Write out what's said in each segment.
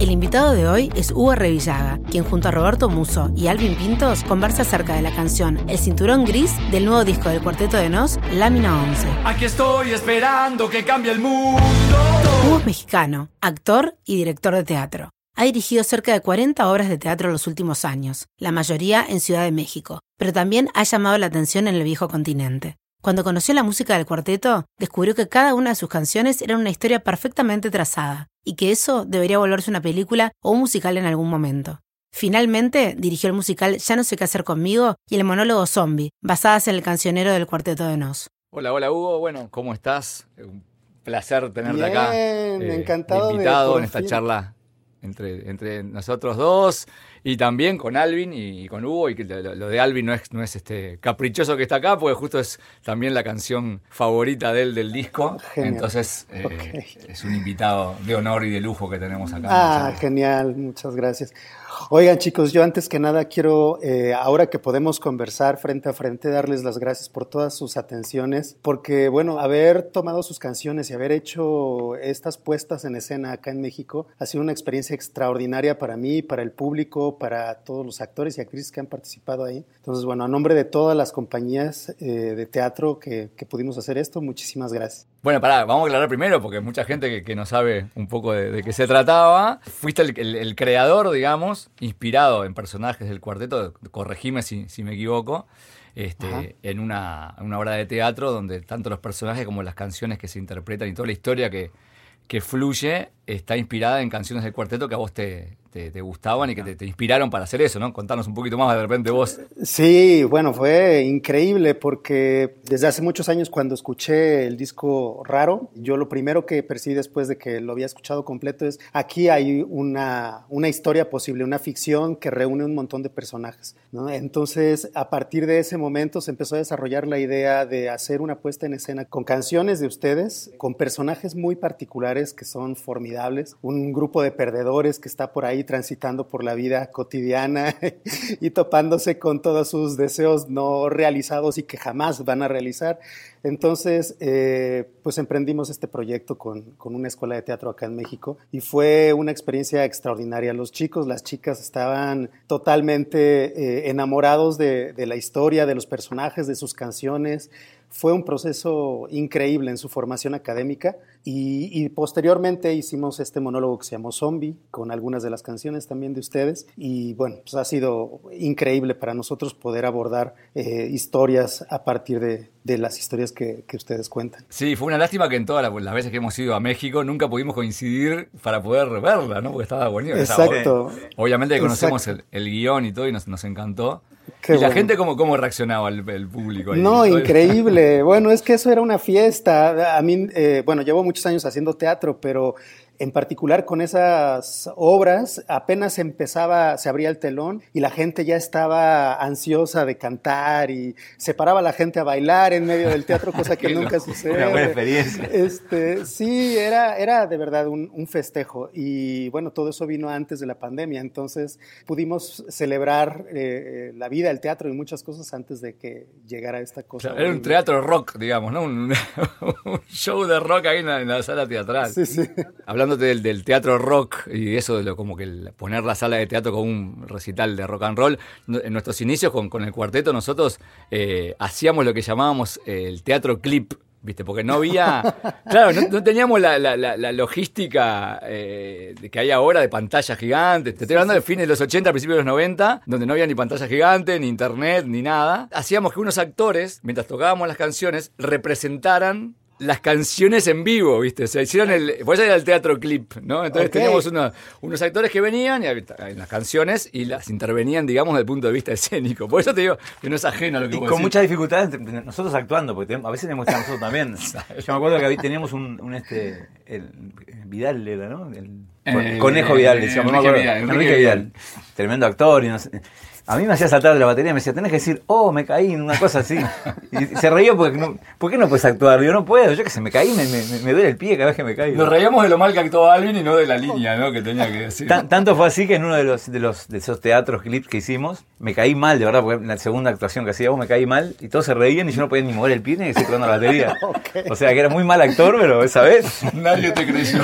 El invitado de hoy es Hugo Revillaga, quien junto a Roberto Muso y Alvin Pintos conversa acerca de la canción El Cinturón Gris del nuevo disco del Cuarteto de Nos, Lámina 11. Aquí estoy esperando que cambie el mundo. Hugo es mexicano, actor y director de teatro. Ha dirigido cerca de 40 obras de teatro en los últimos años, la mayoría en Ciudad de México, pero también ha llamado la atención en el viejo continente. Cuando conoció la música del cuarteto, descubrió que cada una de sus canciones era una historia perfectamente trazada, y que eso debería volverse una película o un musical en algún momento. Finalmente, dirigió el musical Ya no sé qué hacer conmigo y el monólogo Zombie, basadas en el cancionero del Cuarteto de Nos. Hola, hola Hugo, bueno, ¿cómo estás? Un placer tenerte acá. Bien, eh, encantado de invitado en esta fin. charla entre, entre nosotros dos y también con Alvin y, con Hugo. Y que lo, lo de Alvin no es, no es este caprichoso que está acá, porque justo es también la canción favorita de él del disco. Genial. Entonces eh, es un invitado de honor y de lujo que tenemos acá. Ah, genial, muchas gracias. Oigan chicos, yo antes que nada quiero, eh, ahora que podemos conversar frente a frente, darles las gracias por todas sus atenciones, porque bueno, haber tomado sus canciones y haber hecho estas puestas en escena acá en México ha sido una experiencia extraordinaria para mí, para el público, para todos los actores y actrices que han participado ahí. Entonces, bueno, a nombre de todas las compañías eh, de teatro que, que pudimos hacer esto, muchísimas gracias. Bueno, pará, vamos a aclarar primero, porque mucha gente que, que no sabe un poco de, de qué se trataba. Fuiste el, el- el creador, digamos, inspirado en personajes del cuarteto, corregime si, si me equivoco, este, en una, una obra de teatro donde tanto los personajes como las canciones que se interpretan y toda la historia que, que fluye está inspirada en canciones del cuarteto que a vos te, te- te gustaban y que te, te inspiraron para hacer eso, ¿no? Contanos un poquito más de repente vos. Sí, bueno, fue increíble porque desde hace muchos años cuando escuché el disco Raro, yo lo primero que percibí después de que lo había escuchado completo es aquí hay una, una historia posible, una ficción que reúne un montón de personajes. ¿no? Entonces, a partir de ese momento se empezó a desarrollar la idea de hacer una puesta en escena con canciones de ustedes, con personajes muy particulares que son formidables, un grupo de perdedores que está por ahí transitando por la vida cotidiana y topándose con todos sus deseos no realizados y que jamás van a realizar. Entonces, eh, pues emprendimos este proyecto con, con una escuela de teatro acá en México y fue una experiencia extraordinaria. Los chicos, las chicas estaban totalmente eh, enamorados de, de la historia, de los personajes, de sus canciones. Fue un proceso increíble en su formación académica y, y posteriormente hicimos este monólogo que se llamó Zombie con algunas de las canciones también de ustedes y bueno, pues ha sido increíble para nosotros poder abordar eh, historias a partir de, de las historias que, que ustedes cuentan. Sí, fue una lástima que en todas las, las veces que hemos ido a México nunca pudimos coincidir para poder verla, ¿no? Porque estaba buenísimo. Exacto. Obviamente que conocemos el, el guion y todo y nos, nos encantó. Qué y la bueno. gente cómo, cómo reaccionaba el, el público. ahí? No, increíble. Bueno, es que eso era una fiesta. A mí, eh, bueno, llevo muchos años haciendo teatro, pero en particular con esas obras apenas empezaba, se abría el telón y la gente ya estaba ansiosa de cantar y se paraba la gente a bailar en medio del teatro, cosa que nunca loco. sucede. Una buena experiencia. Este, sí, era, era de verdad un, un festejo y bueno, todo eso vino antes de la pandemia, entonces pudimos celebrar eh, la vida, el teatro y muchas cosas antes de que llegara esta O cosa. sea, era un teatro rock, digamos, ¿no? Un, un show de rock ahí en la, en la sala teatral. Sí, sí. Del, del teatro rock y eso de lo como que el- poner la sala de teatro como un recital de rock and roll, en nuestros inicios con, con el cuarteto nosotros eh, hacíamos lo que llamábamos el teatro clip. ¿Viste? Porque no había. Claro, no, no teníamos la, la- la- la logística eh, que hay ahora de pantallas gigantes. Te estoy hablando de fines de los 80, principios de los 90, donde no había ni pantalla gigante, ni internet, ni nada. Hacíamos que unos actores, mientras tocábamos las canciones, representaran las canciones en vivo, ¿viste? O sea, hicieron el. Por eso era el teatro clip, ¿no? Entonces teníamos uno- unos actores que venían y en las canciones y las intervenían, digamos, desde el punto de vista escénico. Por eso te digo que no es ajeno a lo que Y con muchas dificultades, nosotros actuando, porque a veces tenemos que nosotros también. Yo me acuerdo que teníamos un, un este, el, Vidal era, ¿no? El, Eh, Conejo Vidal, decíamos, Enrique. Vidal, Enrique Vidal. Tremendo actor. Y no sé. A mí me hacía saltar de la batería y me decía, tenés que decir, oh, me caí en una cosa así. Y se reía porque, no, ¿por qué no puedes actuar? Yo no puedo, yo que sé, me caí, me, me, me duele el pie cada vez que me caigo. Nos reíamos de lo mal que actuó Alvin y no de la línea, ¿no? Que tenía que decir. Tan- tanto fue así que en uno de los, de los de esos teatros clips que hicimos, me caí mal, de verdad, porque en la segunda actuación que hacía vos me caí mal y todos se reían y yo no podía ni mover el pie ni seguir tocando la batería. O sea, que era muy mal actor, pero esa vez. Nadie te creyó.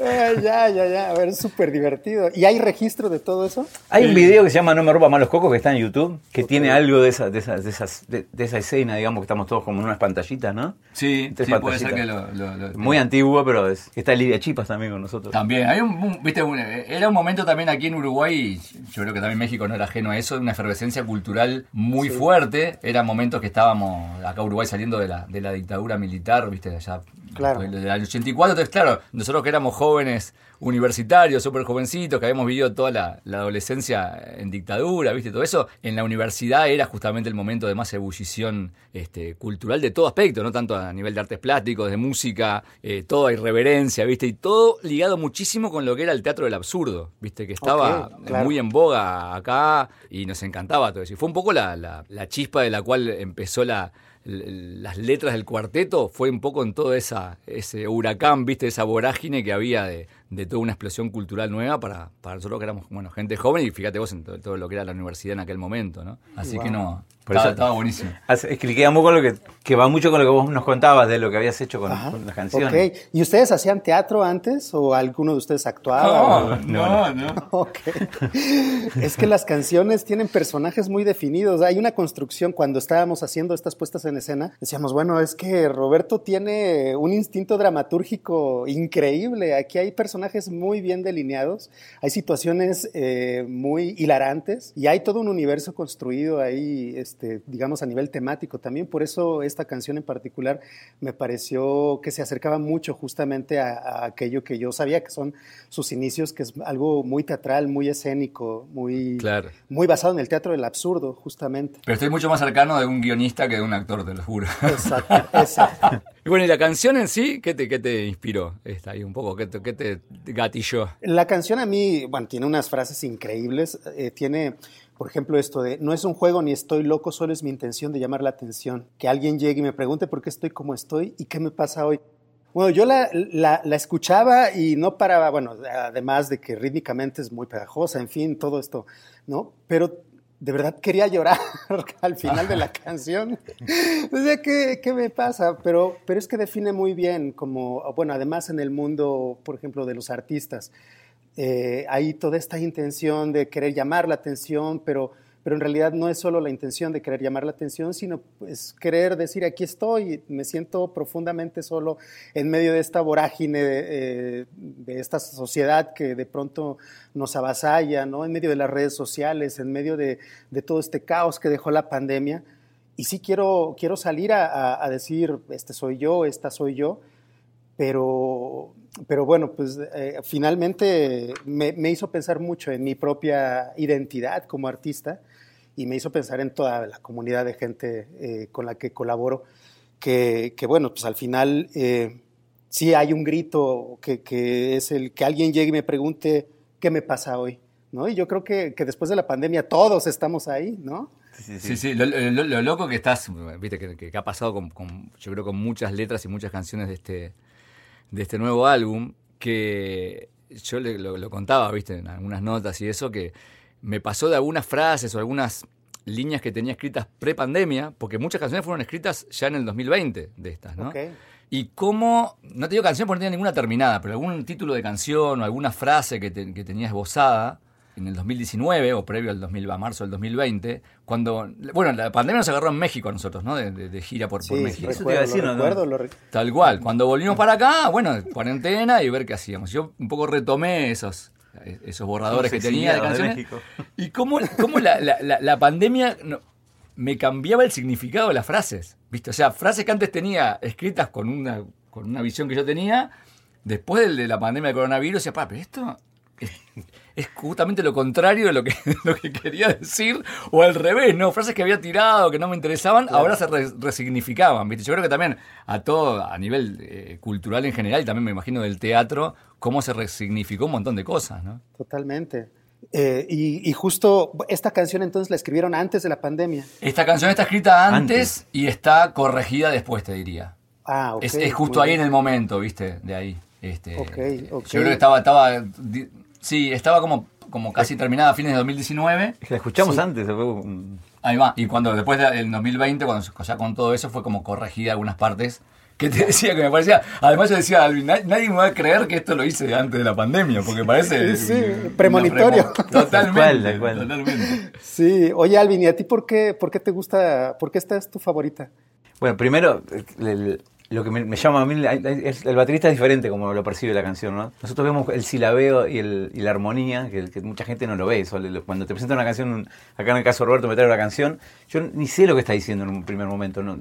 Eh, ya, ya, ya. A ver, es súper divertido. ¿Y hay registro de todo eso? Hay un video que se llama No me roba malos cocos que está en YouTube, que tiene algo de esa, de, esa, de, esas, de, de esa escena, digamos, que estamos todos como en unas pantallitas, ¿no? Sí, Tres sí puede ser que lo... lo- lo- Muy antiguo, pero es, está Lidia Chipas también con nosotros. También, hay un, un- viste, un- era un momento también aquí en Uruguay, y yo creo que también México no era ajeno a eso, una efervescencia cultural muy fuerte. Eran momentos que estábamos acá Uruguay saliendo de la, de la dictadura militar, viste, allá Claro. del año 84. Entonces, claro, nosotros que éramos jóvenes universitarios, súper jovencitos, que habíamos vivido toda la, la adolescencia en dictadura, viste, todo eso, en la universidad era justamente el momento de más ebullición este, cultural de todo aspecto, no tanto a nivel de artes plásticos, de música, eh, toda irreverencia, viste, y todo ligado muchísimo con lo que era el teatro del absurdo, viste, que estaba claro. muy en boga acá y nos encantaba todo eso. Y fue un poco la, la- la chispa de la cual empezó la, las letras del cuarteto, fue un poco en todo esa, ese huracán, viste, esa vorágine que había de, de toda una explosión cultural nueva para, para nosotros que éramos bueno, gente joven y fíjate vos en todo, todo lo que era la universidad en aquel momento, ¿no? Así que no, Por estaba, eso- estaba buenísimo. Es que le queda muy con lo que, que va mucho con lo que vos nos contabas de lo que habías hecho con, con las canciones. Ok. ¿Y ustedes hacían teatro antes o alguno de ustedes actuaba? no, no. Ok. Es que las canciones tienen personajes muy definidos. Hay una construcción cuando estábamos haciendo estas puestas en escena. Decíamos, bueno, es que Roberto tiene un instinto dramatúrgico increíble. Aquí hay personajes muy bien delineados. Hay situaciones eh, muy hilarantes y hay todo un universo construido ahí, este, digamos, a nivel temático también. Por eso esta canción en particular me pareció que se acercaba mucho justamente a, a aquello que yo sabía que son sus inicios, que es algo muy teatral, muy escénico, muy, Claro. muy basado en el teatro del absurdo, justamente. Pero estoy mucho más cercano de un guionista que de un actor, te lo juro. Exacto, exacto. Y bueno, ¿y la canción en sí? ¿Qué te, qué te inspiró? Está ahí un poco, ¿qué te, qué te gatilló? La canción a mí, bueno, tiene unas frases increíbles. eh, tiene, por ejemplo, esto de, no es un juego ni estoy loco, solo es mi intención de llamar la atención. Que alguien llegue y me pregunte por qué estoy como estoy y qué me pasa hoy. Bueno, yo la, la- la escuchaba y no paraba, bueno, además de que rítmicamente es muy pegajosa, en fin, todo esto, ¿no? Pero de verdad quería llorar al final de la canción. Decía, ¿qué, qué me pasa? Pero, pero es que define muy bien, como, bueno, además en el mundo, por ejemplo, de los artistas, eh, hay toda esta intención de querer llamar la atención, pero, pero en realidad no es solo la intención de querer llamar la atención, sino pues querer decir aquí estoy, me siento profundamente solo en medio de esta vorágine de, eh, de esta sociedad que de pronto nos avasalla, ¿no? en medio de las redes sociales, en medio de, de todo este caos que dejó la pandemia. Y sí quiero, quiero salir a, a- a decir, este soy yo, esta soy yo, pero, pero bueno, pues eh, finalmente me, me hizo pensar mucho en mi propia identidad como artista y me hizo pensar en toda la comunidad de gente eh, con la que colaboro, que, que, bueno, pues al final eh, sí hay un grito que, que es el que alguien llegue y me pregunte qué me pasa hoy, ¿no? Y yo creo que, que después de la pandemia todos estamos ahí, ¿no? Sí, sí, lo, lo- lo loco que estás, viste, que, que ha pasado con, con- yo creo, con muchas letras y muchas canciones de este, de este nuevo álbum, que yo le- lo, lo contaba, viste, en algunas notas y eso, que me pasó de algunas frases o algunas líneas que tenía escritas pre-pandemia, porque muchas canciones fueron escritas ya en el 2020 de estas, ¿no? Y cómo, no te digo canción porque no tenía ninguna terminada, pero algún título de canción o alguna frase que, te- que tenía esbozada en el 2019 o previo al 2000, a marzo del 2020, cuando, bueno, la pandemia nos agarró en México a nosotros, ¿no? De, de- de gira por, por Sí, México. Eso te iba a decir, lo ¿no? recuerdo, lo re- Tal cual. Cuando volvimos para acá, bueno, cuarentena y ver qué hacíamos. Yo un poco retomé esos, esos borradores que tenía de canciones. México. y cómo, cómo la, la- la- la pandemia no- me cambiaba el significado de las frases. ¿Viste? O sea, frases que antes tenía escritas con una, con una visión que yo tenía, después del- de la pandemia del coronavirus, decía, pa, pero esto es, justamente lo contrario de lo que, lo que quería decir, o al revés, ¿no? Frases que había tirado, que no me interesaban, ahora se re- resignificaban, ¿viste? Yo creo que también a todo, a nivel eh, cultural en general, y también me imagino del teatro, cómo se resignificó un montón de cosas, ¿no? Totalmente. Eh, y, y justo esta canción entonces la escribieron antes de la pandemia. Esta canción está escrita antes, Antes. y está corregida después, te diría. Ah, ok. es, es justo ahí en el momento, ¿viste? De ahí. Este, Ok, ok. Yo creo que estaba, estaba, sí, estaba como como casi terminada a fines de 2019. La escuchamos antes. fue un- Ahí va. Y cuando después del 2020, cuando se- ya con todo eso, fue como corregida algunas partes. Que te decía que me parecía. Además, yo decía, Alvin, na- nadie me va a creer que esto lo hice antes de la pandemia, porque parece. Sí, una premonitorio. premo- Totalmente. Cual. Totalmente. Sí, oye Alvin, ¿y a ti por qué, por qué te gusta, por qué esta es tu favorita? Bueno, primero, el- lo que me, me llama a mí, el baterista es diferente como lo percibe la canción, ¿no? Nosotros vemos el silabeo y, el- y la armonía, que, que mucha gente no lo ve. eso, cuando te presenta una canción, acá en el caso de Roberto me trae una canción, yo ni sé lo que está diciendo en un primer momento. ¿no?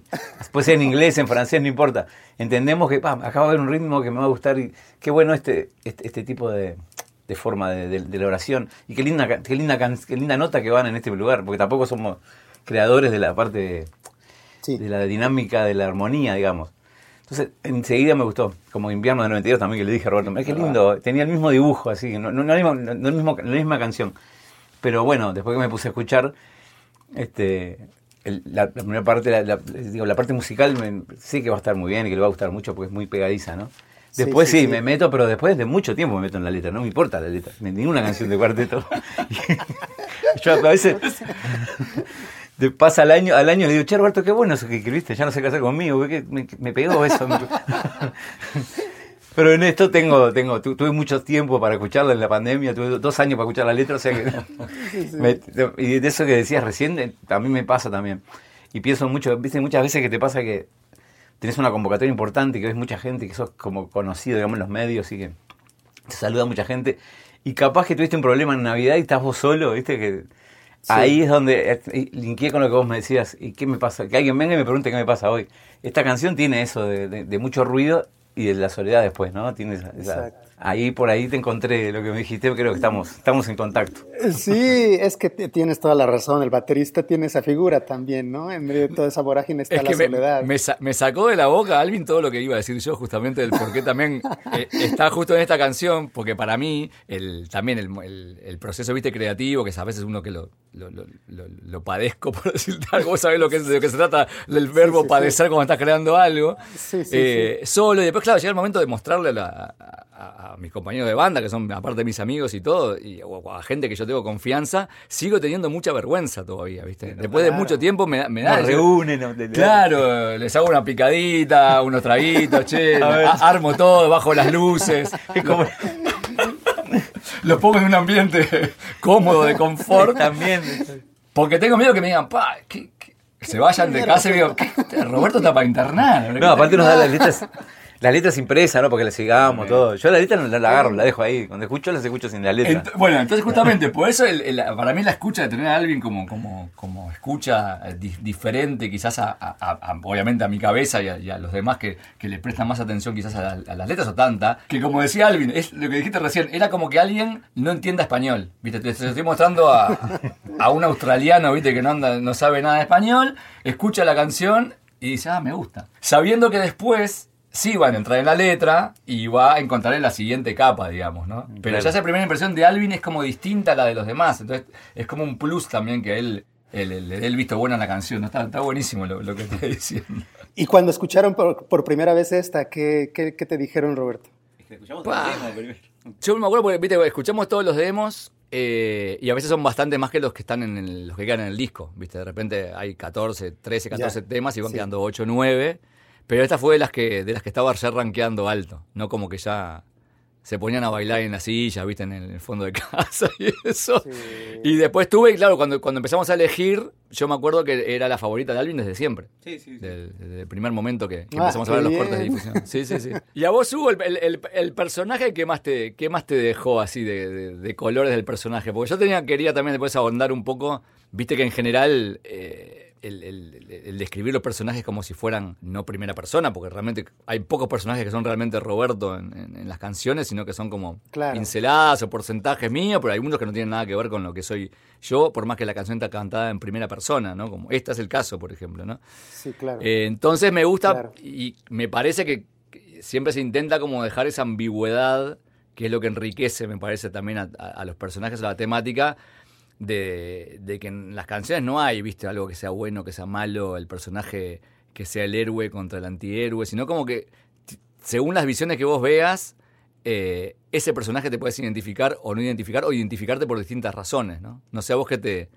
Puede ser en inglés, en francés, no importa. Entendemos que pa, acá va a haber un ritmo que me va a gustar y qué bueno este, este, este tipo de, de forma de, de- de la oración. Y qué linda, qué, linda, qué linda nota que van en este lugar, porque tampoco somos creadores de la parte Sí. de la dinámica de la armonía, digamos. Entonces, enseguida me gustó, como Invierno de 92 también que le dije a Roberto, "Mirá qué lindo, tenía el mismo dibujo, así, no, no, no, el mismo- no el mismo- la misma canción. Pero bueno, después que me puse a escuchar, este, el- la, la primera parte, la, la- digo, la parte musical, me, sí que va a estar muy bien y que le va a gustar mucho porque es muy pegadiza, ¿no? Después sí, sí, sí. me meto, pero después de mucho tiempo me meto en la letra, no me importa la letra, ni ninguna canción de cuarteto. Yo a veces de- pasa al año, al año le digo, che Roberto, qué bueno eso que escribiste, ya no sé qué hacer conmigo, me, me pegó eso. Pero en esto tengo, tengo, tu- tuve mucho tiempo para escucharla en la pandemia, tuve dos años para escuchar la letra, o sea que... me- y de eso que decías recién, eh, a mí me pasa también. Y pienso mucho, viste, muchas veces que te pasa que tenés una convocatoria importante y que ves mucha gente, que sos como conocido, digamos, en los medios y que te saluda mucha gente. Y capaz que tuviste un problema en Navidad y estás vos solo, viste, que... Ahí es donde linkeé con lo que vos me decías. ¿Y qué me pasa? Que alguien venga y me pregunte qué me pasa hoy. Esta canción tiene eso de, de- de mucho ruido y de la soledad después, ¿no? Tiene esa- esa- Exacto. Ahí por ahí te encontré lo que me dijiste, creo que estamos, estamos en contacto. Sí, es que tienes toda la razón. El baterista tiene esa figura también, ¿no? En medio de toda esa vorágine está Es la que soledad. me sa- me sacó de la boca, Alvin, todo lo que iba a decir yo, justamente del por qué también eh, está justo en esta canción, porque para mí, el, también el, el- el proceso, viste, creativo, que es a veces uno que lo, lo, lo- lo- lo padezco, por decirte algo, vos sabés lo que es, de lo que se trata del verbo sí, sí. padecer cuando estás creando algo, Sí, sí, eh, solo, y después, claro, llega el momento de mostrarle a, la- a- a mis compañeros de banda, que son aparte mis amigos y todo, y o a gente que yo tengo confianza, sigo teniendo mucha vergüenza todavía, viste. Después de mucho tiempo me, me da... Reúnen. Claro, les hago una picadita, unos traguitos, che, armo todo, bajo las luces, Es como- los pongo en un ambiente cómodo, de confort, También. porque tengo miedo que me digan, pa, ¿qué- qué? se vayan de casa y digo, ¿qué? Roberto está para internar. No, aparte nos da las letras, las letras impresas, ¿no? Porque las sigamos, todo. Yo la letra no la, la agarro, la dejo ahí. Cuando escucho, las escucho sin la letra. Ent- bueno, entonces justamente por eso el- el- para mí la escucha de tener a Alvin como, como, como escucha eh, di- diferente quizás a, a- a- a- obviamente a mi cabeza y a, y los demás que, que le prestan más atención quizás a, la- a las letras o tanta, que como decía Alvin, es lo que dijiste recién, era como que alguien no entienda español, ¿viste? Te, estoy mostrando a, a un australiano, ¿viste? Que no, anda, no sabe nada de español, escucha la canción y dice, ah, me gusta. Sabiendo que después sí van a entrar en la letra y va a encontrar en la siguiente capa, digamos, ¿no? Pero Claro. ya esa primera impresión de Alvin es como distinta a la de los demás, entonces es como un plus también que él él- él- le dé el visto bueno a la canción, ¿no? Está, está buenísimo lo, lo que estoy diciendo. Y cuando escucharon por, por primera vez esta, ¿qué, qué, qué te dijeron, Roberto? Pa. Yo me acuerdo porque, viste, escuchamos todos los demos eh, y a veces son bastante más que los que están en el- los que quedan en el disco, viste, de repente hay 14, 13, 14 Ya, temas y van sí. quedando 8, 9, pero esta fue de las que de las que estaba ya rankeando alto, no como que ya se ponían a bailar en la silla, viste, en el fondo de casa y eso. Y después tuve, claro, cuando, cuando empezamos a elegir, yo me acuerdo que era la favorita de Alvin desde siempre. Sí, sí, Del- Desde el primer momento que, que Ah, empezamos a ver los cortes de difusión. Sí, sí, sí. Y a vos, Hugo, el, el- el- el personaje que más te, que más te dejó así de, de- de colores del personaje. Porque yo tenía, quería también después ahondar un poco. Viste que en general eh, el, el- el describir los personajes como si fueran no primera persona, porque realmente hay pocos personajes que son realmente Roberto en, en- en las canciones, sino que son como Claro. pinceladas o porcentajes míos, pero hay algunos que no tienen nada que ver con lo que soy yo, por más que la canción está cantada en primera persona, ¿no? Como este es el caso, por ejemplo, ¿no? Sí, claro. Eh, entonces me gusta Claro. y me parece que que siempre se intenta como dejar esa ambigüedad, que es lo que enriquece, me parece, también a, a- a los personajes, a la temática, de, de que en las canciones no hay, viste, algo que sea bueno, que sea malo, el personaje que sea el héroe contra el antihéroe, sino como que según las visiones que vos veas, eh, ese personaje te puedes identificar o no identificar o identificarte por distintas razones, ¿no? No sé a vos qué te,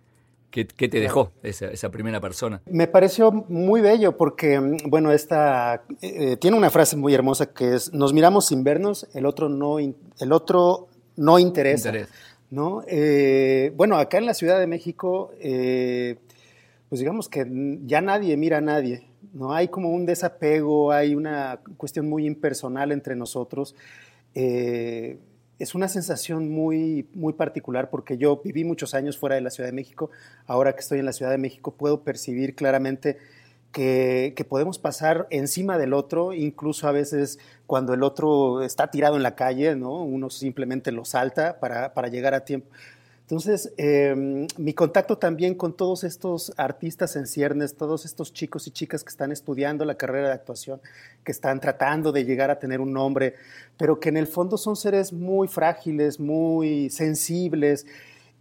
qué, te dejó esa, primera persona. Me pareció muy bello porque, bueno, esta eh, tiene una frase muy hermosa que es, nos miramos sin vernos, el otro no, el otro no interesa. ¿No? Eh, bueno, acá en la Ciudad de México, pues digamos que ya nadie mira a nadie, ¿no? Hay como un desapego, hay una cuestión muy impersonal entre nosotros. Eh, es una sensación muy, muy particular porque yo viví muchos años fuera de la Ciudad de México. Ahora que estoy en la Ciudad de México puedo percibir claramente que, podemos pasar encima del otro, incluso a veces cuando el otro está tirado en la calle, ¿no? uno simplemente lo salta para, para llegar a tiempo. Entonces, em, mi contacto también con todos estos artistas en ciernes, todos estos chicos y chicas que están estudiando la carrera de actuación, que están tratando de llegar a tener un nombre, pero que en el fondo son seres muy frágiles, muy sensibles,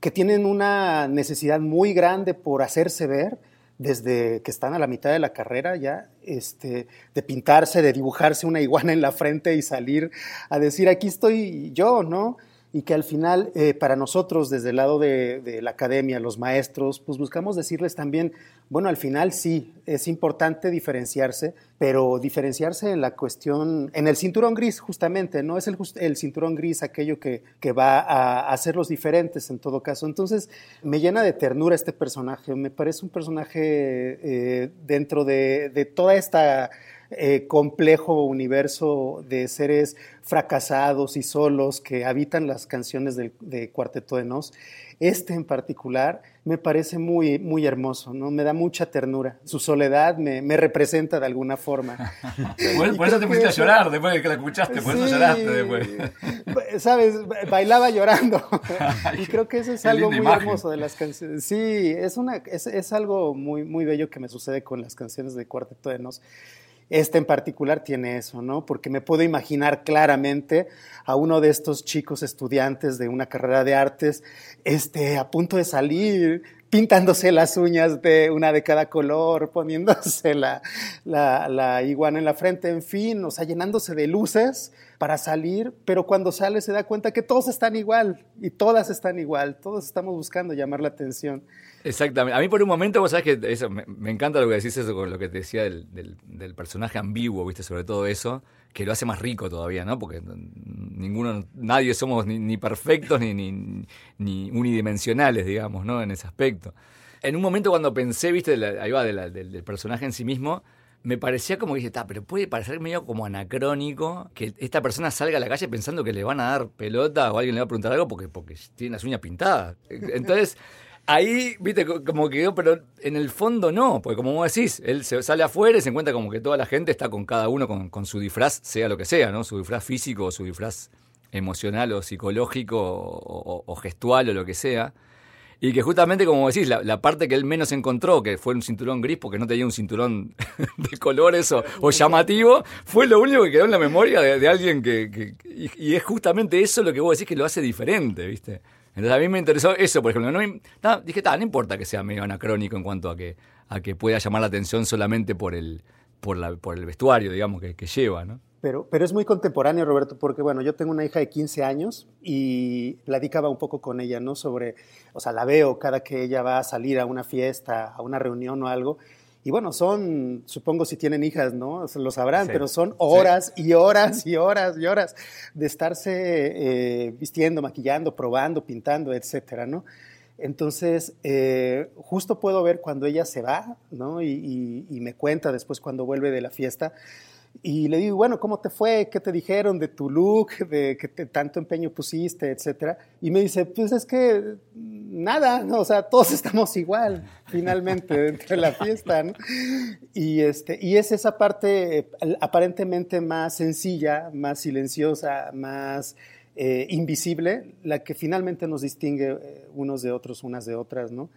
que tienen una necesidad muy grande por hacerse ver desde que están a la mitad de la carrera ya, este, de pintarse, de dibujarse una iguana en la frente y salir a decir, aquí estoy yo, ¿no? y que al final eh, para nosotros desde el lado de, la academia, los maestros, pues buscamos decirles también, bueno, al final sí, es importante diferenciarse, pero diferenciarse en la cuestión, en el cinturón gris justamente, no es el, el cinturón gris aquello que, va a hacerlos diferentes en todo caso. Entonces me llena de ternura este personaje, me parece un personaje eh, dentro de, de toda esta eh, complejo universo de seres fracasados y solos que habitan las canciones de Cuarteto de Nos. Este en particular me parece muy, muy hermoso, ¿no? Me da mucha ternura. Su soledad me, representa de alguna forma. por, eso te pusiste a llorar después de que la escuchaste, por eso lloraste después. Sabes, bailaba llorando. y creo que eso es algo muy hermoso de las canciones. Sí, es, una, es, es algo muy, muy bello que me sucede con las canciones de Cuarteto de Nos. Este en particular tiene eso, ¿no? Porque me puedo imaginar claramente a uno de estos chicos estudiantes de una carrera de artes, este, a punto de salir, pintándose las uñas de una de cada color, poniéndose la, la, la, iguana en la frente, en fin, o sea, llenándose de luces para salir, pero cuando sale se da cuenta que todos están igual y todas están igual, todos estamos buscando llamar la atención. Exactamente. A mí por un momento, vos sabés que eso, me, encanta lo que decís eso con lo que te decía del, del, personaje ambiguo, viste, sobre todo eso, que lo hace más rico todavía, ¿no? Porque ninguno, nadie somos ni, perfectos ni, ni, ni, unidimensionales, digamos, ¿no? En ese aspecto. En un momento cuando pensé, viste, ahí va, del, personaje en sí mismo, me parecía como que dije, está, pero puede parecer medio como anacrónico que esta persona salga a la calle pensando que le van a dar pelota o alguien le va a preguntar algo porque, porque tiene las uñas pintadas. Entonces ahí, viste, como que pero en el fondo no, porque como vos decís, él se sale afuera y se encuentra como que toda la gente está con cada uno con, su disfraz, sea lo que sea, ¿no? Su disfraz físico o su disfraz emocional o psicológico o, gestual o lo que sea. Y que justamente, como decís, la, parte que él menos encontró, que fue un cinturón gris porque no tenía un cinturón de colores o, llamativo, fue lo único que quedó en la memoria de, alguien que... y, es justamente eso lo que vos decís que lo hace diferente, ¿viste? Entonces a mí me interesó eso, por ejemplo. No, dije, no importa que sea medio anacrónico en cuanto a que, a que pueda llamar la atención solamente por el, por la, por el vestuario, digamos, que, que lleva, ¿no? Pero, pero es muy contemporáneo, Roberto, porque bueno, yo tengo una hija de 15 años y platicaba un poco con ella, ¿no? Sobre, o sea, la veo cada que ella va a salir a una fiesta, a una reunión o algo, y bueno, son, supongo si tienen hijas, ¿no? Lo sabrán, pero son horas y horas y horas y horas de estarse eh, vistiendo, maquillando, probando, pintando, etcétera, ¿no? Entonces, eh, justo puedo ver cuando ella se va, ¿no? y, me cuenta después cuando vuelve de la fiesta, y le digo, bueno, ¿cómo te fue? ¿Qué te dijeron de tu look? ¿De qué tanto empeño pusiste? Etcétera. Y me dice, pues es que nada, o sea, todos estamos igual, finalmente, dentro de la fiesta, ¿no? Y, este, y es esa parte eh, aparentemente más sencilla, más silenciosa, más eh, invisible, la que finalmente nos distingue eh, unos de otros, unas de otras, ¿no?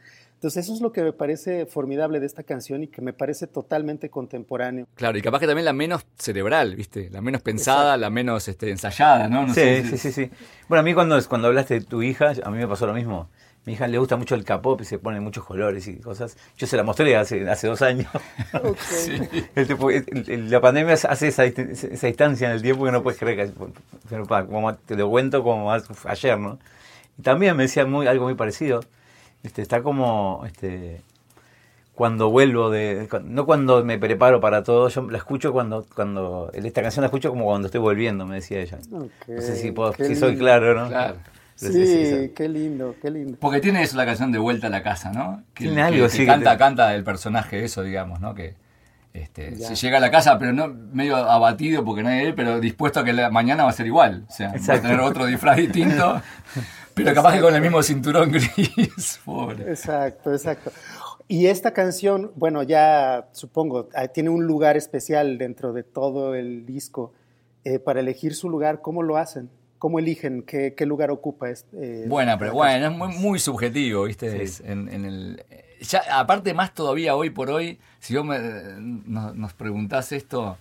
Entonces eso es lo que me parece formidable de esta canción y que me parece totalmente contemporáneo. Claro, y capaz que también la menos cerebral, ¿viste? La menos pensada, la menos este, ensayada, ¿no? sí, sí, sí, sí. Bueno, a mí cuando, cuando hablaste de tu hija, a mí me pasó lo mismo. Mi hija le gusta mucho el K-pop y se pone muchos colores y cosas. Yo se la mostré hace, hace dos años. la pandemia hace esa, esa, distancia en el tiempo que no puedes creer que. Pero, como te lo cuento como ayer, ¿no? Y también me decía muy, algo muy parecido. Este, está como. Este, cuando vuelvo de. No cuando me preparo para todo, yo la escucho cuando. cuando Esta canción la escucho como cuando estoy volviendo, me decía ella. no sé si, si soy claro, ¿no? Claro. Sí, qué lindo, qué lindo. Porque tiene eso la canción de Vuelta a la Casa, ¿no? Que, tiene algo, sí. canta, canta el personaje eso, digamos, ¿no? Que este, si llega a la casa, pero no medio abatido porque no hay él, pero dispuesto a que la mañana va a ser igual. O sea, va a tener otro disfraz distinto, pero capaz que con el mismo cinturón gris. Pobre. Exacto, exacto. Y esta canción, bueno, ya supongo, ah, tiene un lugar especial dentro de todo el disco. Eh, para elegir su lugar, ¿cómo lo hacen? ¿Cómo eligen qué, lugar ocupa? Este, Buena, pero bueno, es muy, subjetivo, ¿viste? en, el, ya, aparte más todavía hoy por hoy, si vos nos, preguntás esto,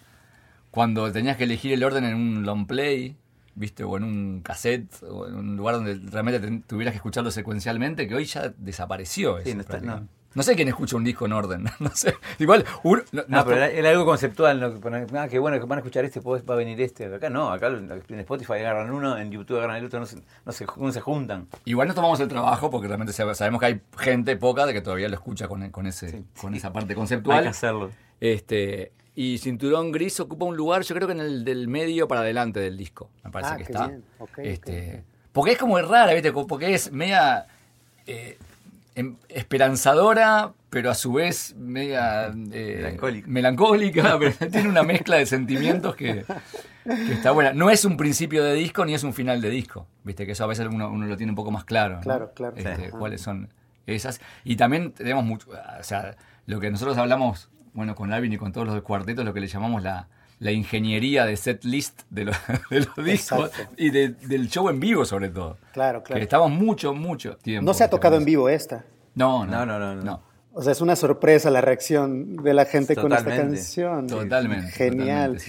cuando tenías que elegir el orden en un long play, ¿viste? O en un cassette, o en un lugar donde realmente tuvieras que escucharlo secuencialmente, que hoy ya desapareció. Eso, no sé quién escucha un disco en orden, no sé. Igual, no, pero era, algo conceptual. ¿no? Ah, qué bueno que van a escuchar este, va a venir este. Acá no, acá en Spotify agarran uno, en YouTube agarran el otro, no se, no se, no se juntan. Igual no tomamos el trabajo porque realmente sabemos que hay gente poca de que todavía lo escucha con, con, ese, con esa parte conceptual. Hay que hacerlo. Este, y Cinturón Gris ocupa un lugar, yo creo que en el del medio para adelante del disco. Me parece ah, que está. este, Porque es como rara, ¿viste? Porque es media. Eh, Em, esperanzadora, pero a su vez media eh, melancólica, pero tiene una mezcla de sentimientos que, está buena. No es un principio de disco ni es un final de disco, viste que eso a veces uno, lo tiene un poco más claro. Claro, claro. Este, cuáles son esas. Y también tenemos mucho, o sea, lo que nosotros hablamos, bueno, con Alvin y con todos los cuartetos, lo que le llamamos la, ingeniería de set list de los, discos y del show en vivo sobre todo. Claro, claro. Que estamos mucho, mucho tiempo. No se ha tocado en vivo esta. No, no, no, no. no. O sea, es una sorpresa la reacción de la gente con esta canción. Totalmente. Genial.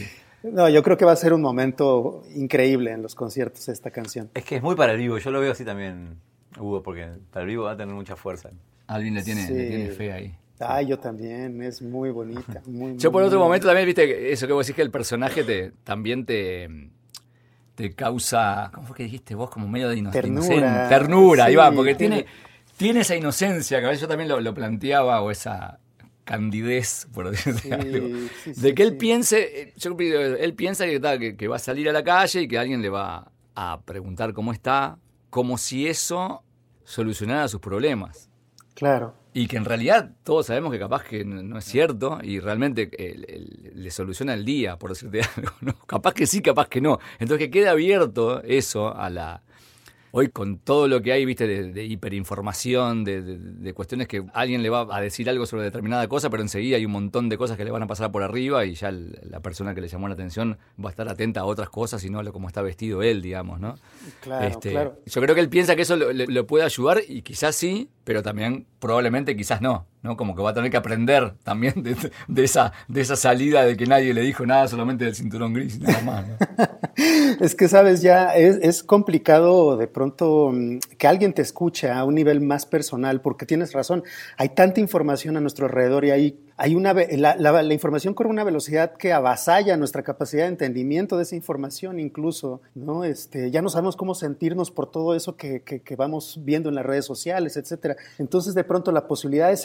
No, yo creo que va a ser un momento increíble en los conciertos esta canción. Es que es muy para el vivo, yo lo veo así también, Hugo, porque para el vivo va a tener mucha fuerza. Alguien le tiene, le tiene fe ahí. Ah, yo también, es muy bonita. yo por otro momento también, viste, eso que vos decís que el personaje te, también te, te causa, ¿cómo fue que dijiste vos? Como medio de inocencia. Ternura. Ternura, va, porque tiene tiene esa inocencia, que a veces yo también lo, planteaba, o esa candidez, por decirlo algo, de que él piense, eh, yo, él piensa que, que, va a salir a la calle y que alguien le va a preguntar cómo está, como si eso solucionara sus problemas. Claro. Y que en realidad todos sabemos que capaz que no, es cierto y realmente le soluciona el día, por decirte algo. ¿no? Capaz que sí, capaz que no. Entonces que quede abierto eso a la, hoy con todo lo que hay, viste, de, hiperinformación, de, cuestiones que alguien le va a decir algo sobre determinada cosa, pero enseguida hay un montón de cosas que le van a pasar por arriba y ya la persona que le llamó la atención va a estar atenta a otras cosas y no a lo como está vestido él, digamos, ¿no? Claro, este, claro. Yo creo que él piensa que eso le puede ayudar y quizás sí, pero también probablemente quizás no. ¿No? Como que va a tener que aprender también de, esa, de esa salida de que nadie le dijo nada solamente del cinturón gris nada más. es que, sabes, ya es, complicado de pronto mm, que alguien te escuche a un nivel más personal, porque tienes razón, hay tanta información a nuestro alrededor y hay hay una, la, la, información corre una velocidad que avasalla nuestra capacidad de entendimiento de esa información incluso, ¿no? Este, ya no sabemos cómo sentirnos por todo eso que, que, vamos viendo en las redes sociales, etcétera. Entonces, de pronto, la posibilidad de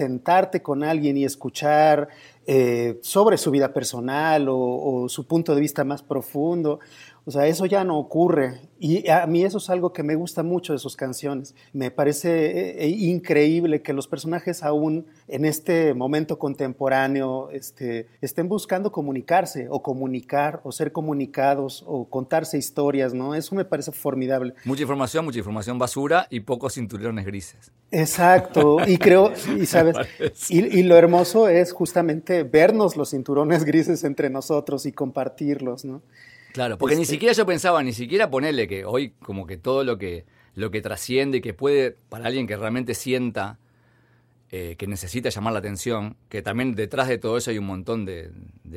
con alguien y escuchar eh, sobre su vida personal o, su punto de vista más profundo, o sea, eso ya no ocurre. Y a mí eso es algo que me gusta mucho de sus canciones. Me parece eh, eh, increíble que los personajes aún en este momento contemporáneo este, estén buscando comunicarse o comunicar o ser comunicados o contarse historias, ¿no? Eso me parece formidable. Mucha información, mucha información basura y pocos cinturones grises. Exacto. Y creo, y sabes, y, y lo hermoso es justamente vernos los cinturones grises entre nosotros y compartirlos, ¿no? Claro, porque ni este siquiera yo pensaba, ni siquiera ponerle que hoy como que todo lo que, lo que trasciende y que puede, para alguien que realmente sienta eh, que necesita llamar la atención, que también detrás de todo eso hay un montón de,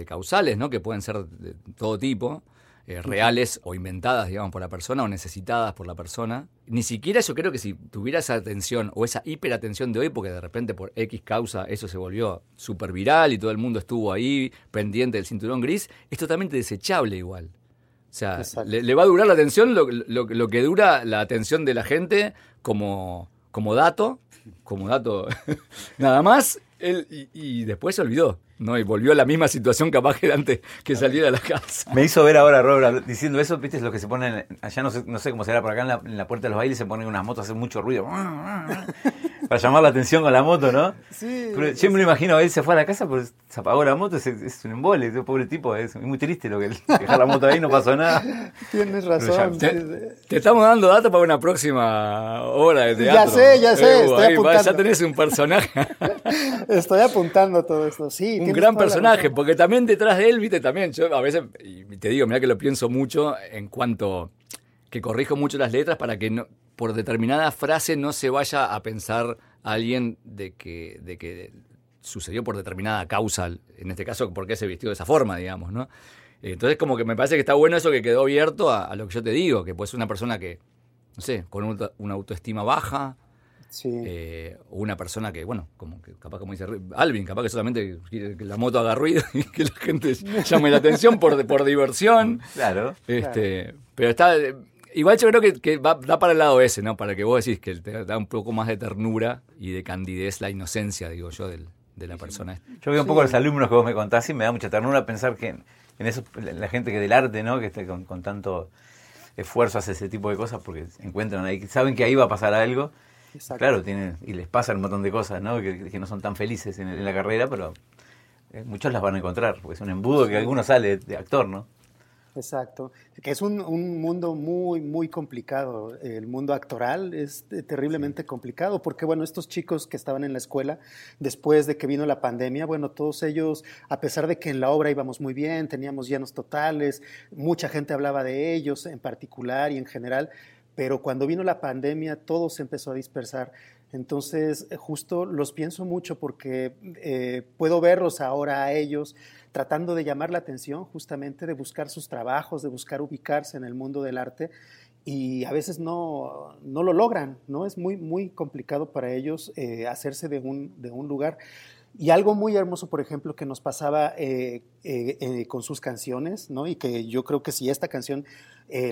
causales, ¿no? Que pueden ser de todo tipo. eh, reales o inventadas, digamos, por la persona o necesitadas por la persona. Ni siquiera yo creo que si tuviera esa atención o esa hiperatención de hoy, porque de repente por X causa eso se volvió súper viral y todo el mundo estuvo ahí pendiente del cinturón gris, es totalmente desechable igual. O sea, le, va a durar la atención lo, lo, que dura la atención de la gente como, como dato, como dato nada más, él, y después se olvidó. ¿no? Y volvió a la misma situación capaz que antes que saliera de la casa. Me hizo ver ahora, Robert, diciendo eso, viste, es lo que se ponen, allá no sé, no sé cómo será por acá en la, puerta de los bailes, se ponen unas motos, hacen mucho ruido. Para llamar la atención con la moto, ¿no? Sí. Pero yo me lo imagino, él se fue a la casa, pues se apagó la moto, es, un embole, pobre tipo, es muy triste lo que dejar la moto ahí, no pasó nada. Tienes razón. te, estamos dando datos para una próxima hora de teatro. Ya sé, ya sé, estoy apuntando. ya tenés un personaje. estoy apuntando todo esto, sí un gran personaje, porque también detrás de él, viste, también, yo a veces, y te digo, mira que lo pienso mucho en cuanto que corrijo mucho las letras para que no, por determinada frase no se vaya a pensar a alguien de que, de que sucedió por determinada causa, en este caso, porque se vistió de esa forma, digamos, ¿no? Entonces, como que me parece que está bueno eso que quedó abierto a, lo que yo te digo, que puede ser una persona que, no sé, con una autoestima baja, eh, una persona que, bueno, como que capaz como dice Alvin, capaz que solamente quiere que la moto haga ruido y que la gente llame la atención por, por diversión. Claro. Este, Pero está. Igual yo creo que, que va, da para el lado ese, ¿no? Para que vos decís que te da un poco más de ternura y de candidez la inocencia, digo yo, del, de la persona. Yo veo un poco los alumnos que vos me contás y me da mucha ternura pensar que en eso, la gente que del arte, ¿no? Que esté con, con tanto esfuerzo hace ese tipo de cosas porque encuentran ahí, saben que ahí va a pasar algo Claro, tiene, y les pasa un montón de cosas, ¿no? Que, no son tan felices en, la carrera, pero eh, muchos las van a encontrar, porque es un embudo que alguno sale de actor, ¿no? Exacto, que es un, mundo muy, muy complicado. El mundo actoral es terriblemente complicado porque, bueno, estos chicos que estaban en la escuela, después de que vino la pandemia, bueno, todos ellos, a pesar de que en la obra íbamos muy bien, teníamos llenos totales, mucha gente hablaba de ellos en particular y en general, pero cuando vino la pandemia todo se empezó a dispersar. Entonces, eh, justo los pienso mucho porque eh, puedo verlos ahora a ellos tratando de llamar la atención, justamente de buscar sus trabajos, de buscar ubicarse en el mundo del arte y a veces no, no lo logran, ¿no? Es muy, muy complicado para ellos eh, hacerse de un, de un lugar. Y algo muy hermoso, por ejemplo, que nos pasaba eh, eh, eh, con sus canciones, ¿no? Y que yo creo que si esta canción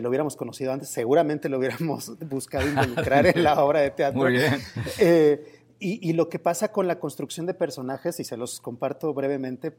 lo hubiéramos conocido antes, seguramente lo hubiéramos buscado involucrar en la obra de teatro. Muy bien. Y, lo que pasa con la construcción de personajes, y se los comparto brevemente,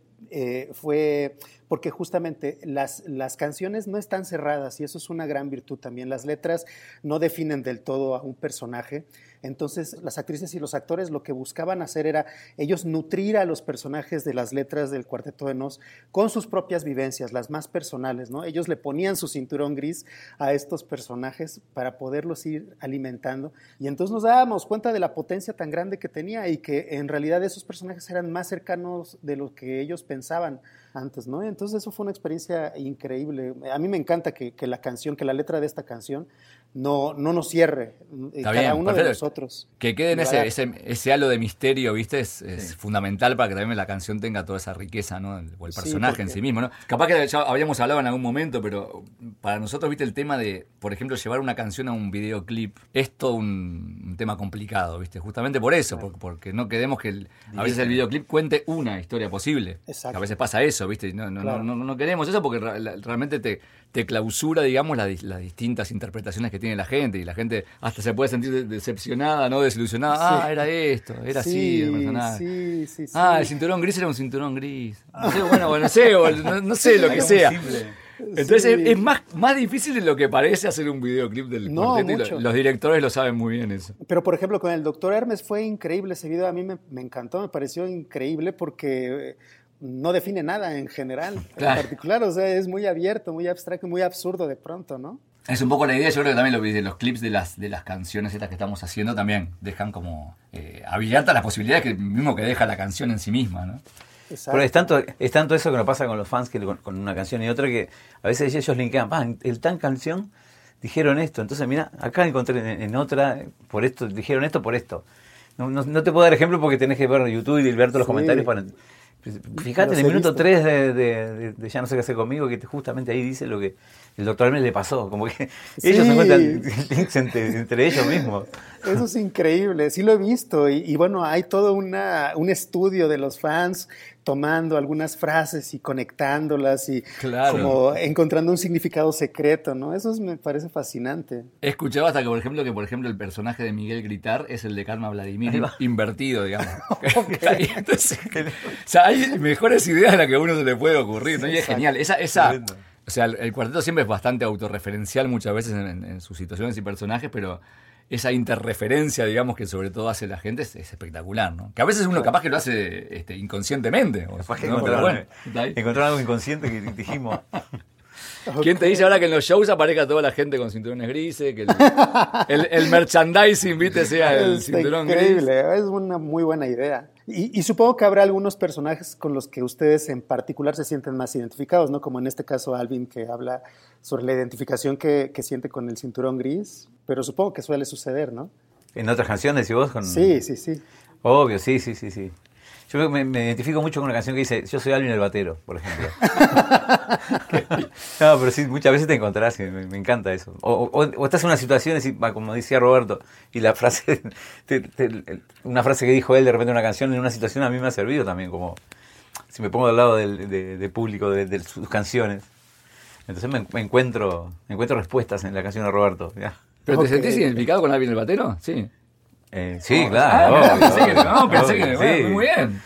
fue porque justamente las, las canciones no están cerradas y eso es una gran virtud también. Las letras no definen del todo a un personaje. Entonces, las actrices y los actores lo que buscaban hacer era ellos nutrir a los personajes de las letras del Cuarteto de Nos con sus propias vivencias, las más personales, ¿no? Ellos le ponían su cinturón gris a estos personajes para poderlos ir alimentando. Y entonces nos dábamos cuenta de la potencia tan grande que tenía y que en realidad esos personajes eran más cercanos de lo que ellos pensaban antes, ¿no? Entonces eso fue una experiencia increíble. A mí me encanta que, que la canción, que la letra de esta canción no, no nos cierre eh, cada uno de nosotros. Que quede en ese, ese, halo de misterio, ¿viste? Es, fundamental para que también la canción tenga toda esa riqueza, ¿no? O el personaje en sí mismo, ¿no? Capaz que ya habíamos hablado en algún momento, pero para nosotros, ¿viste? El tema de, por ejemplo, llevar una canción a un videoclip es todo un, tema complicado, ¿viste? Justamente por eso, porque, no queremos que a veces el videoclip cuente una historia posible. A veces pasa eso, ¿viste? No, no, no, no, queremos eso porque realmente te, te clausura, digamos, las, las distintas interpretaciones que tiene la gente y la gente hasta se puede sentir decepcionada, ¿no? Desilusionada. Ah, era esto, era así el personaje. Sí, ah, el cinturón gris era un cinturón gris. No sé, bueno, no sé, no, sé lo que sea. Entonces es, más, más difícil de lo que parece hacer un videoclip del no, cuarteto los directores lo saben muy bien eso. Pero por ejemplo con el doctor Hermes fue increíble ese video, a mí me, me encantó, me pareció increíble porque no define nada en general, en particular, o sea, es muy abierto, muy abstracto, muy absurdo de pronto, ¿no? Es un poco la idea, yo creo que también lo de los clips de las, de las canciones estas que estamos haciendo también dejan como eh, abiertas las posibilidades que mismo que deja la canción en sí misma, ¿no? Pero es tanto, es tanto eso que nos pasa con los fans que con, una canción y otra que a veces ellos linkean, ah, el tan canción dijeron esto, entonces mira, acá encontré en, otra, por esto, dijeron esto por esto. No, no, te puedo dar ejemplo porque tenés que ver YouTube y ver todos los comentarios para Fíjate en el minuto 3 de, Ya no sé qué hacer conmigo, que justamente ahí dice lo que el doctor Hermes le pasó. Como que ellos se encuentran entre, ellos mismos. Eso es increíble, sí lo he visto. Y, y bueno, hay todo una, un estudio de los fans tomando algunas frases y conectándolas y como encontrando un significado secreto, ¿no? Eso me parece fascinante. He escuchado hasta que, por ejemplo, que por ejemplo el personaje de Miguel Gritar es el de Karma Vladimir invertido, digamos. o sea, hay mejores ideas de las que a uno se le puede ocurrir, ¿no? Y es genial. Esa, esa, o sea, el, cuarteto siempre es bastante autorreferencial muchas veces en sus situaciones y personajes, pero esa interreferencia, digamos, que sobre todo hace la gente es, espectacular, ¿no? Que a veces uno capaz que lo hace este, inconscientemente. encontrar, algo inconsciente que dijimos. ¿Quién te dice ahora que en los shows aparezca toda la gente con cinturones grises? Que el, merchandising, viste, sea el cinturón increíble, es una muy buena idea. Y, supongo que habrá algunos personajes con los que ustedes en particular se sienten más identificados, ¿no? Como en este caso Alvin, que habla sobre la identificación que, que siente con el cinturón gris, pero supongo que suele suceder, ¿no? En otras canciones, ¿y vos? Con... Sí, sí, sí. Obvio, sí, sí, sí, sí. Yo me, identifico mucho con una canción que dice, yo soy Alvin el batero, por ejemplo. no, pero sí, muchas veces te encontrarás y me, encanta eso. O, estás en una situación, como decía Roberto, y la frase, una frase que dijo él de repente en una canción, en una situación a mí me ha servido también, como si me pongo al lado del de, público de, sus canciones. Entonces me, encuentro, encuentro respuestas en la canción de Roberto. ¿Pero te sentís identificado con Alvin el batero? Sí. Eh, sí, claro. Ah, pensé que no, pensé que muy bien.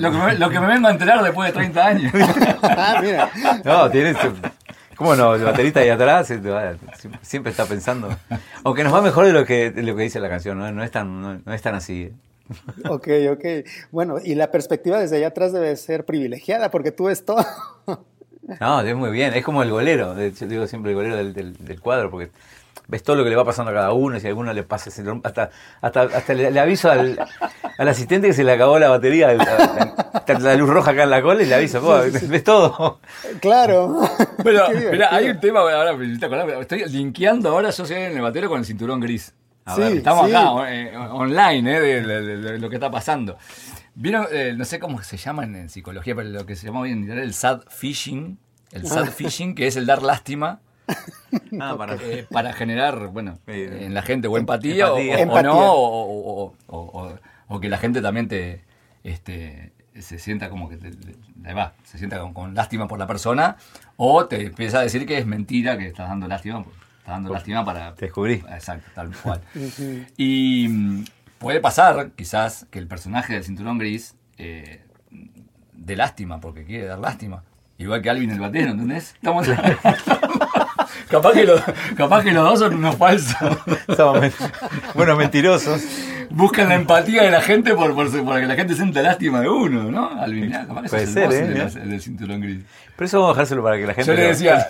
lo, que me, lo, que me, vengo a enterar después de 30 años. ah, mira. No, tienes. ¿Cómo no? El baterista ahí atrás siempre está pensando. Aunque nos va mejor de lo que, de lo que dice la canción, ¿no? No es tan, no, es tan así. ¿eh? Ok, ok. Bueno, y la perspectiva desde allá atrás debe ser privilegiada porque tú ves todo. No, es muy bien. Es como el golero. Yo digo siempre el golero del, del, del cuadro porque ves todo lo que le va pasando a cada uno, si a alguno le pasa, hasta, hasta, hasta le, aviso al, al, asistente que se le acabó la batería, la, luz roja acá en la cola y le aviso, ves todo. Claro. Bueno, mira, hay un tema, ahora estoy linkeando ahora, yo soy en el batero con el cinturón gris. A ver, estamos acá, eh, online, eh, de, lo que está pasando. Vieron, eh, no sé cómo se llama en, psicología, pero lo que se llama hoy en el sad fishing, el sad ah. fishing, que es el dar lástima Ah, para, eh, para, generar, bueno, en la gente o empatía, O, no, o, que la gente también te este, se sienta como que va, se sienta con, lástima por la persona, o te empieza a decir que es mentira que estás dando lástima, pues, estás dando lástima para... Te descubrí. Exacto, tal cual. y mm, puede pasar, quizás, que el personaje del cinturón gris eh, de lástima, porque quiere dar lástima. Igual que Alvin el batero, ¿entendés? Estamos... capaz, que los, capaz que los dos son unos falsos. bueno, mentirosos. Buscan la empatía de la gente por, por, que la gente sienta lástima de uno, ¿no? Alvin, capaz que Puede ser, ¿eh? El, del cinturón gris. Pero eso vamos a dejárselo para que la gente... Yo le decía...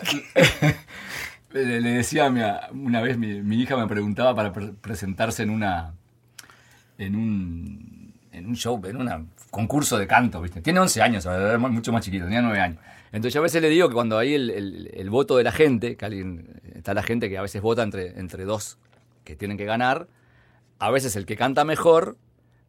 le, decía una vez mi, hija me preguntaba para presentarse en una en un en un show, en un concurso de canto, ¿viste? Tiene 11 años, mucho más chiquito, tenía 9 años. Entonces yo a veces le digo que cuando hay el, voto de la gente, que alguien, está la gente que a veces vota entre, entre dos que tienen que ganar, a veces el que canta mejor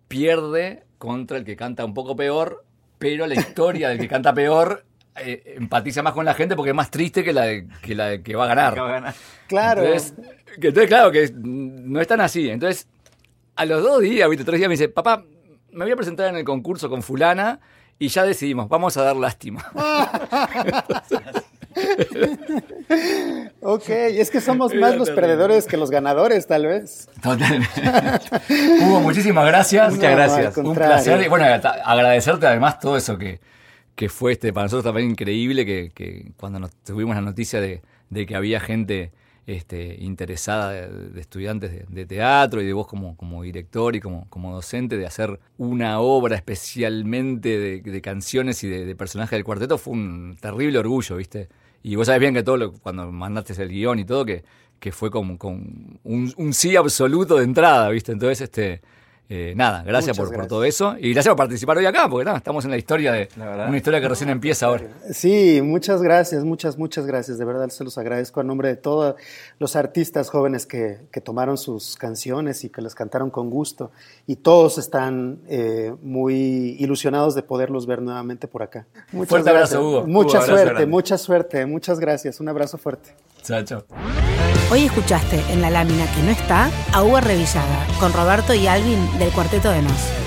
pierde contra el que canta un poco peor, pero la historia del que canta peor eh, empatiza más con la gente porque es más triste que la de, que, la que va a ganar. Claro. Entonces, que, entonces, claro, que no es tan así. Entonces, a los dos días, ¿viste? tres días me dice, papá, me voy a presentar en el concurso con fulana y ya decidimos, vamos a dar lástima. ok, es que somos más los perdedores que los ganadores, tal vez. Totalmente. Hugo, muchísimas gracias. Muchas gracias. Un placer. Y bueno, agradecerte además todo eso que, que fue este, para nosotros también increíble, que, cuando nos tuvimos la noticia de, de que había gente este, interesada de, estudiantes de, teatro y de vos como, director y como, docente de hacer una obra especialmente de, canciones y de, personajes del cuarteto fue un terrible orgullo, ¿viste? Y vos sabés bien que todo lo, cuando mandaste el guion y todo, que, que fue como con un, sí absoluto de entrada, ¿viste? Entonces, este, eh, nada, gracias por, todo eso y gracias por participar hoy acá, porque nada, estamos en la historia de La una historia que recién empieza ahora. Sí, muchas gracias, muchas, muchas gracias. De verdad se los agradezco a nombre de todos los artistas jóvenes que, que tomaron sus canciones y que las cantaron con gusto. Y todos están eh, muy ilusionados de poderlos ver nuevamente por acá. Muchas Fuerte abrazo, gracias. Hugo. Mucha Hugo, abrazo suerte, grande. mucha suerte, muchas gracias. Un abrazo fuerte. Chao, chao. Hoy escuchaste en la lámina que no está a Hugo Revillaga con Roberto y Alvin del Cuarteto de Nos.